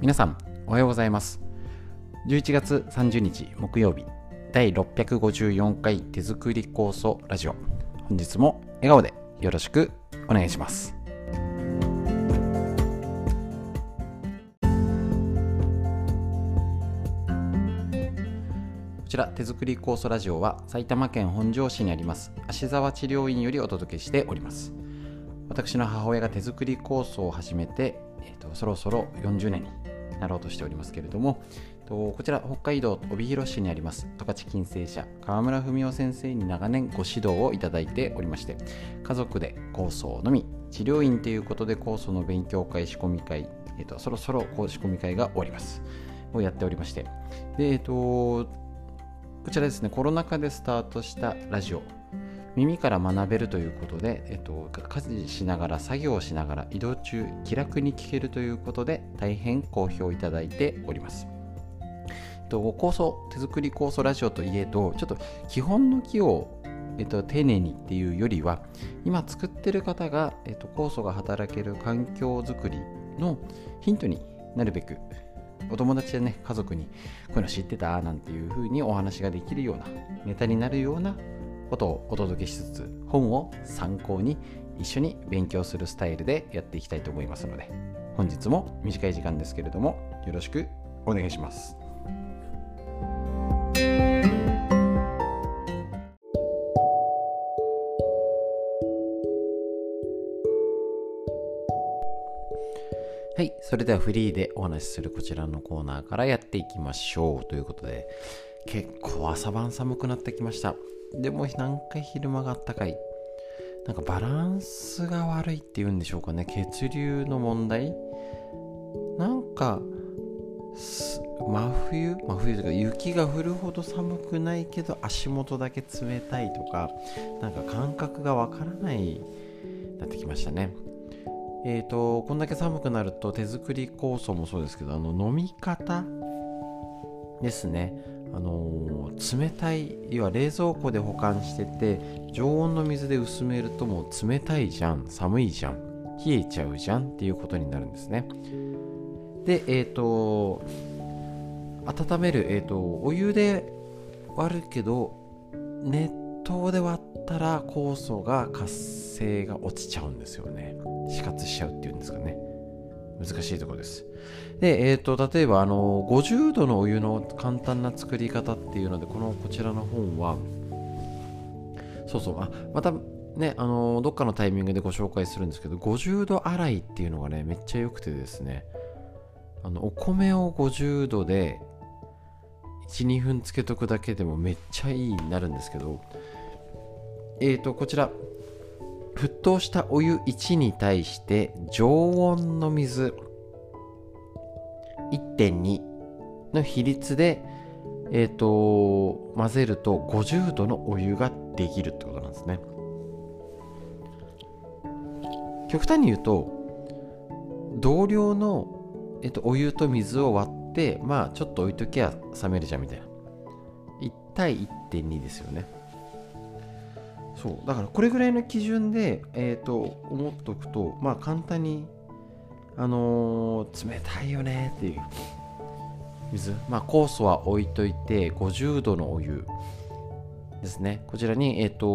皆さんおはようございます。11月30日木曜日第654回手作り構想ラジオ。本日も笑顔でよろしくお願いします。こちら手作り酵素ラジオは埼玉県本庄市にあります芦沢治療院よりお届けしております。私の母親が手作り酵素を始めて、えーと、そろそろ40年になろうとしておりますけれどもこちら北海道帯広市にあります十勝金星社川村文夫先生に長年ご指導をいただいておりまして家族で酵素のみ治療院ということで酵素の勉強会仕込み会、えーと、そろそろ仕込み会が終わりますをやっておりまして。でえっ、ー、とこちらですね、コロナ禍でスタートしたラジオ、耳から学べるということで、えっと、家事しながら、作業しながら、移動中、気楽に聞けるということで、大変好評いただいております。えっと、構想、手作り構想ラジオといえど、ちょっと基本の木をえっと、丁寧にっていうよりは今作ってる方が、えっと、酵素が働ける環境づくりのヒントになるべくお友達やね、家族にこういうの知ってたなんていう風にお話ができるような、ネタになるようなことをお届けしつつ、本を参考に一緒に勉強するスタイルでやっていきたいと思いますので、本日も短い時間ですけれども、よろしくお願いします。はい。それではフリーでお話しするこちらのコーナーからやっていきましょう。ということで、結構朝晩寒くなってきました。でもなんか昼間があったかい。なんかバランスが悪いっていうんでしょうかね。血流の問題なんか、真冬真冬というか雪が降るほど寒くないけど足元だけ冷たいとかなんか感覚がわからないなってきましたねえーと、こんだけ寒くなると手作り酵素もそうですけどあの飲み方ですね、あのー、冷たい要は冷蔵庫で保管してて常温の水で薄めるともう冷たいじゃん寒いじゃん冷えちゃうじゃんっていうことになるんですね。でえっ、ー、と温める、えーと、お湯で割るけど熱湯で割ったら酵素が活性が落ちちゃうんですよね。死活しちゃうっていうんですかね。難しいところです。で、えーと、例えばあの50度のお湯の簡単な作り方っていうのでこのこちらの本はそうそうあまたねあのどっかのタイミングでご紹介するんですけど50度洗いっていうのがねめっちゃ良くてですねあのお米を50度で12分つけとくだけでもめっちゃいいになるんですけどえっ、ー、とこちら沸騰したお湯1に対して常温の水1.2の比率で、え、ー、と混ぜると50度のお湯ができるってことなんですね。極端に言うと同量の、え、ー、と、お湯と水を割ってまあちょっと置いときゃ冷めるじゃんみたいな。1対1.2ですよね。そう。だからこれぐらいの基準で、えーと、思っておくとまあ簡単にあのー、冷たいよねっていう水。まあ酵素は置いといて50度のお湯ですね。こちらにえっ、ー、と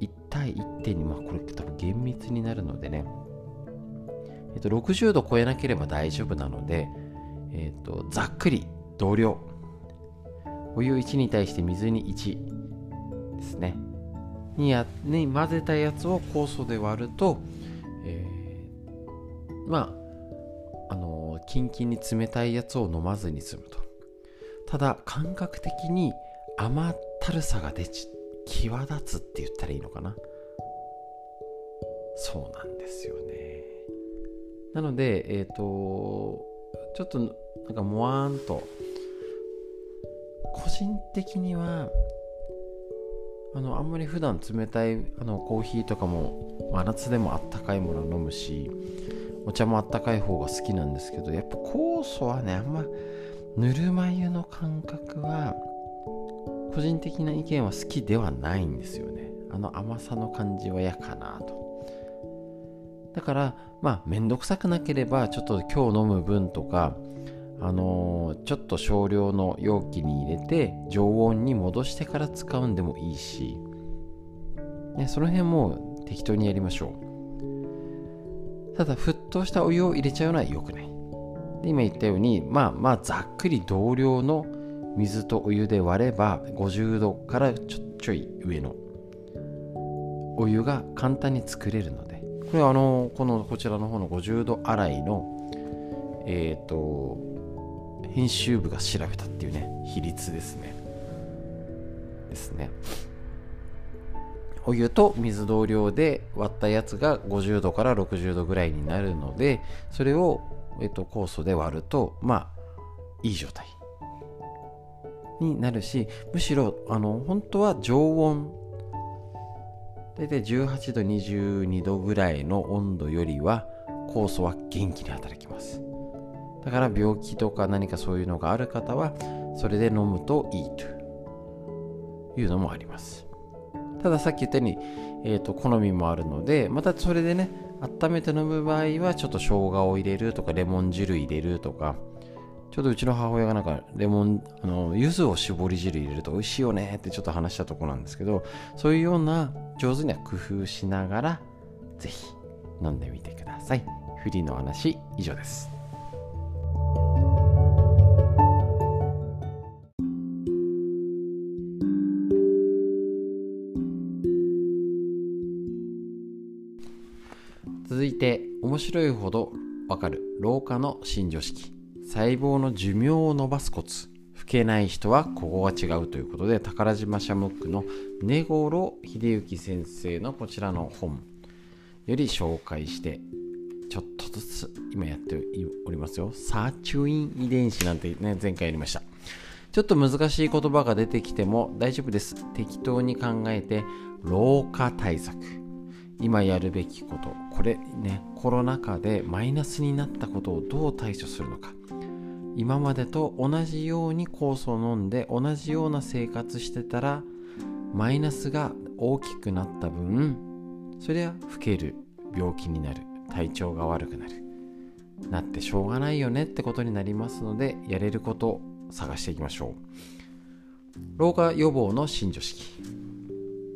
1対1.2まあこれ多分厳密になるのでね。えっ、ー、と60度超えなければ大丈夫なのでえっ、とざっくり同量。お湯1に対して水に1ですね。にやに混ぜたやつを酵素で割ると、えー、まああのキンキンに冷たいやつを飲まずに済むと。ただ感覚的に甘ったるさが出ち際立つって言ったらいいのかな。そうなんですよね。なのでえっ、ー、とちょっとなんかもわーんと個人的にはあのあんまり普段冷たいあのコーヒーとかも真夏でもあったかいものを飲むしお茶もあったかい方が好きなんですけどやっぱ酵素はねあんまぬるま湯の感覚は個人的な意見は好きではないんですよね。あの甘さの感じは嫌かなと。だからまあ面倒くさくなければちょっと今日飲む分とかあのー、ちょっと少量の容器に入れて常温に戻してから使うんでもいいし、ね、その辺も適当にやりましょう。ただ沸騰したお湯を入れちゃうのは良くない。で今言ったようにまあまあざっくり同量の水とお湯で割れば50度からちょちょい上のお湯が簡単に作れるのでこれはあのこのこちらの方の50度洗いのえっ、ー、と編集部が調べたっていうね比率ですね。ですね。お湯と水同量で割ったやつが50度から60度ぐらいになるのでそれを、えっと、酵素で割るとまあいい状態になるしむしろあの本当は常温大体18度22度ぐらいの温度よりは酵素は元気に働きます。だから病気とか何かそういうのがある方はそれで飲むといいというのもあります。たださっき言ったように、えーと、好みもあるのでまたそれでね温めて飲む場合はちょっと生姜を入れるとかレモン汁入れるとかちょうどうちの母親がなんかレモンあの柚子を絞り汁入れると美味しいよねってちょっと話したとこなんですけどそういうような上手には工夫しながらぜひ飲んでみてください。フリーの話以上です。続いて面白いほどわかる老化の新常識細胞の寿命を伸ばすコツ。老けない人はここが違うということで宝島社ムックの根頃秀幸先生のこちらの本。より紹介してちょっとずつ今やっておりますよ。サーチュイン遺伝子なんてね前回やりました。ちょっと難しい言葉が出てきても大丈夫です。適当に考えて老化対策。今やるべきこと。これねコロナ禍でマイナスになったことをどう対処するのか。今までと同じように酵素を飲んで同じような生活してたらマイナスが大きくなった分そりゃ老ける病気になる体調が悪くなる。なってしょうがないよねってことになりますのでやれることを探していきましょう。老化予防の新常識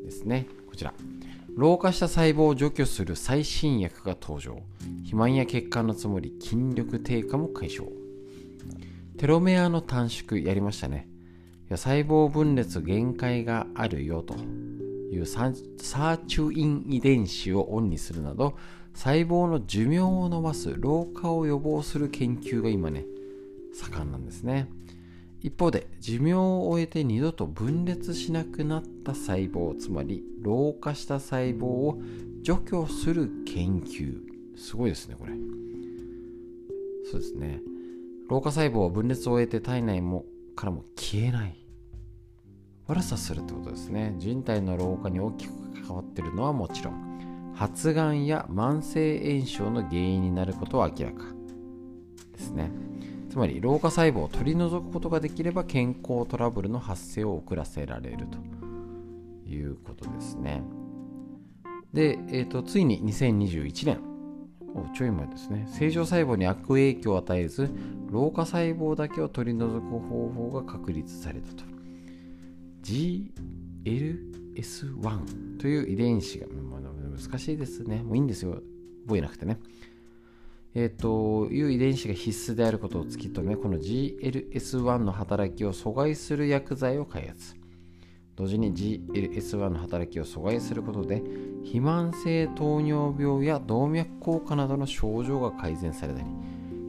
ですね。こちら。老化した細胞を除去する最新薬が登場。肥満や血管の積もり筋力低下も解消。テロメアの短縮やりましたね。細胞分裂限界があるよと。いうサーチュイン遺伝子をオンにするなど細胞の寿命を伸ばす老化を予防する研究が今ね盛んなんですね。一方で寿命を終えて二度と分裂しなくなった細胞つまり老化した細胞を除去する研究。すごいですねこれ。そうですね。老化細胞は分裂を終えて体内もからも消えない。悪さするってことですね。人体の老化に大きく関わってるのはもちろん。発がんや慢性炎症の原因になることは明らかですね。つまり老化細胞を取り除くことができれば健康トラブルの発生を遅らせられるということですね。で、えーと、ついに2021年、おちょい前ですね、正常細胞に悪影響を与えず、老化細胞だけを取り除く方法が確立されたと。GLS1 という遺伝子が、難しいですね。もういいんですよ。覚えなくてね。えーと、いう遺伝子が必須であることを突き止めこの GLS1 の働きを阻害する薬剤を開発。同時に GLS1 の働きを阻害することで肥満性糖尿病や動脈硬化などの症状が改善されたり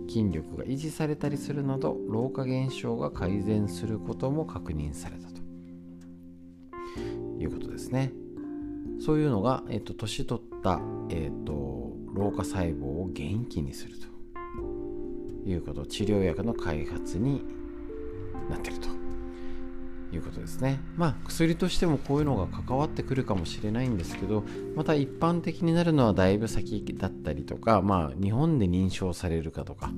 筋力が維持されたりするなど老化現象が改善することも確認されたと。いうことですね。そういうのが、えっと、年取った、えっと、老化細胞を元気にすると。いうこと治療薬の開発になってると。いうことですね。まあ薬としてもこういうのが関わってくるかもしれないんですけどまた一般的になるのはだいぶ先だったりとかまあ日本で認証されるかとか。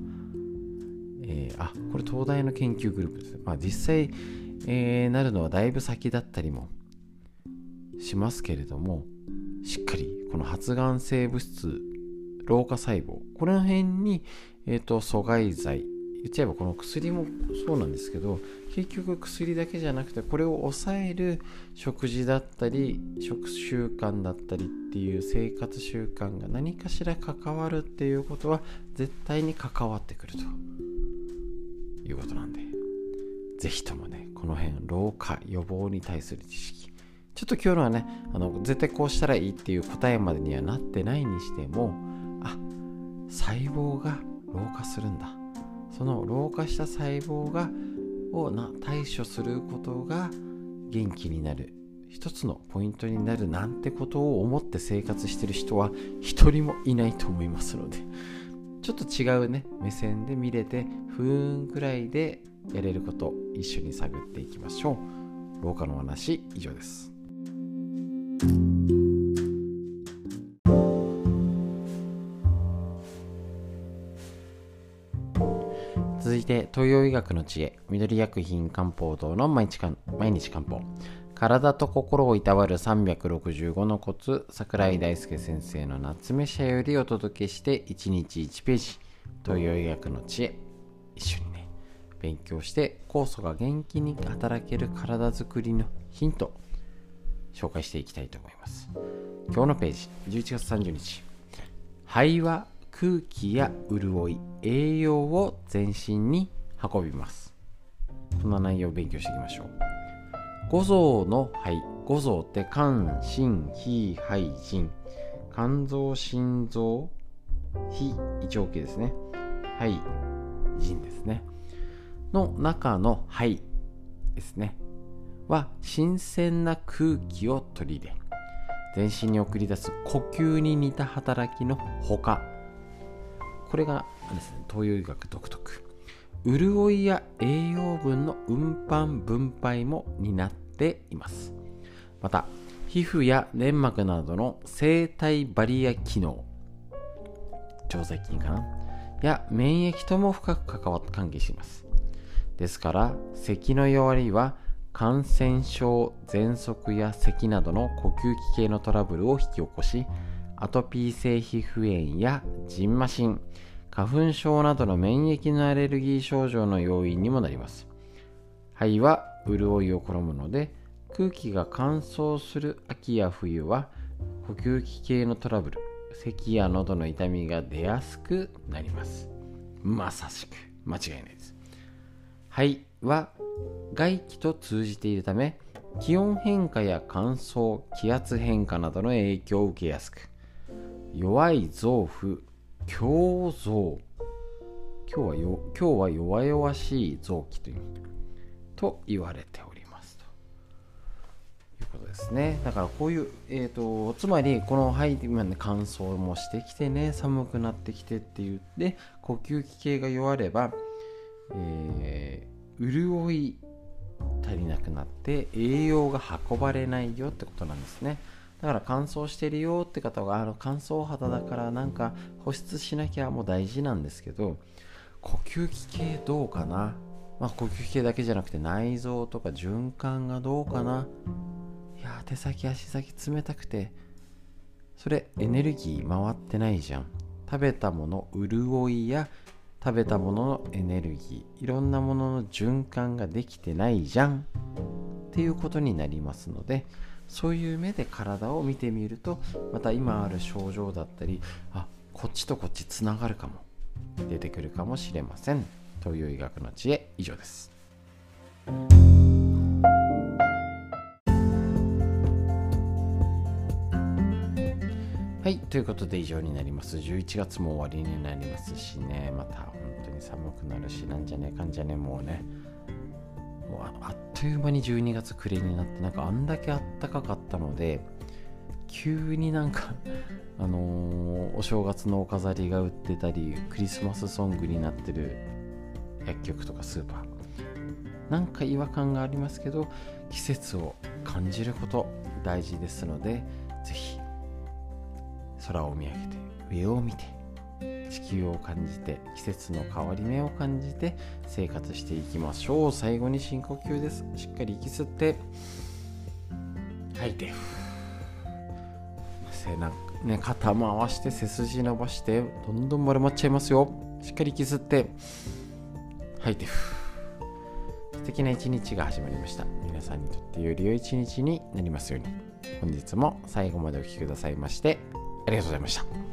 えー、あこれ東大の研究グループです。まあ実際、えー、なるのはだいぶ先だったりもしますけれどもしっかりこの発がん性物質老化細胞。この辺に、えーと、阻害剤。言っちゃえばこの薬もそうなんですけど結局薬だけじゃなくてこれを抑える食事だったり食習慣だったりっていう生活習慣が何かしら関わるっていうことは絶対に関わってくると。いうことなんで。是非ともねこの辺老化予防に対する知識。ちょっと今日のはねあの絶対こうしたらいいっていう答えまでにはなってないにしても細胞が老化するんだ。その老化した細胞がをな対処することが元気になる。一つのポイントになるなんてことを思って生活してる人は一人もいないと思いますので。ちょっと違うね目線で見れて不運くらいでやれること一緒に探っていきましょう。老化の話以上です。続いて東洋医学の知恵緑薬品漢方堂の毎日毎日漢方。体と心をいたわる365のコツ桜井大輔先生の夏目社よりお届けして1日1ページ東洋医学の知恵。一緒にね勉強して酵素が元気に働ける体づくりのヒント紹介していきたいと思います。今日のページ11月30日。肺は空気や潤い栄養を全身に運びます。こんな内容を勉強していきましょう。五臓の肺。五臓って肝心脾肺腎。肝臓心臓非胃腸系ですね。肺腎ですね。の中の肺ですね。は新鮮な空気を取り入れ全身に送り出す呼吸に似た働きのほかこれがですね東洋医学独特。潤いや栄養分の運搬分配も担っています。また皮膚や粘膜などの生体バリア機能腸細菌かな？や免疫とも深く関わって関係します。ですから咳の弱りは感染症喘息や咳などの呼吸器系のトラブルを引き起こしアトピー性皮膚炎やジンマシン花粉症などの免疫のアレルギー症状の要因にもなります。肺は潤いを好むので空気が乾燥する秋や冬は呼吸器系のトラブル咳や喉の痛みが出やすくなります。まさしく。間違いないです。肺は外気と通じているため気温変化や乾燥気圧変化などの影響を受けやすく弱い臓腑強臓。今日はよ今日は弱々しい臓器というと言われておりますと。いうことですね。だからこういう、えーと、つまりこの肺今ね乾燥もしてきてね寒くなってきてって言って呼吸器系が弱れば、えー、潤い足りなくなって栄養が運ばれないよってことなんですね。だから乾燥してるよって方があの乾燥肌だからなんか保湿しなきゃもう大事なんですけど呼吸器系どうかな？まあ呼吸器系だけじゃなくて内臓とか循環がどうかな？いや手先足先冷たくてそれエネルギー回ってないじゃん。食べたもの潤いや食べたもののエネルギー。いろんなものの循環ができてないじゃんっていうことになりますのでそういう目で体を見てみるとまた今ある症状だったりあこっちとこっちつながるかも出てくるかもしれませんという医学の知恵。以上です。はいということで以上になります。11月も終わりになりますしね。また本当に寒くなるしなんじゃねえかんじゃねもうねあっという間に12月暮れになってなんかあんだけあったかかったので急になんかあのー、お正月のお飾りが売ってたりクリスマスソングになってる薬局とかスーパー。なんか違和感がありますけど季節を感じること大事ですのでぜひ空を見上げて上を見て地球を感じて季節の変わり目を感じて生活していきましょう。最後に深呼吸です。しっかり息吸って。吐いて。背中ね、肩回して背筋伸ばしてどんどん丸まっちゃいますよ。しっかり息吸って。吐いて。素敵な一日が始まりました。皆さんにとってより良い一日になりますように。本日も最後までお聴きくださいましてありがとうございました。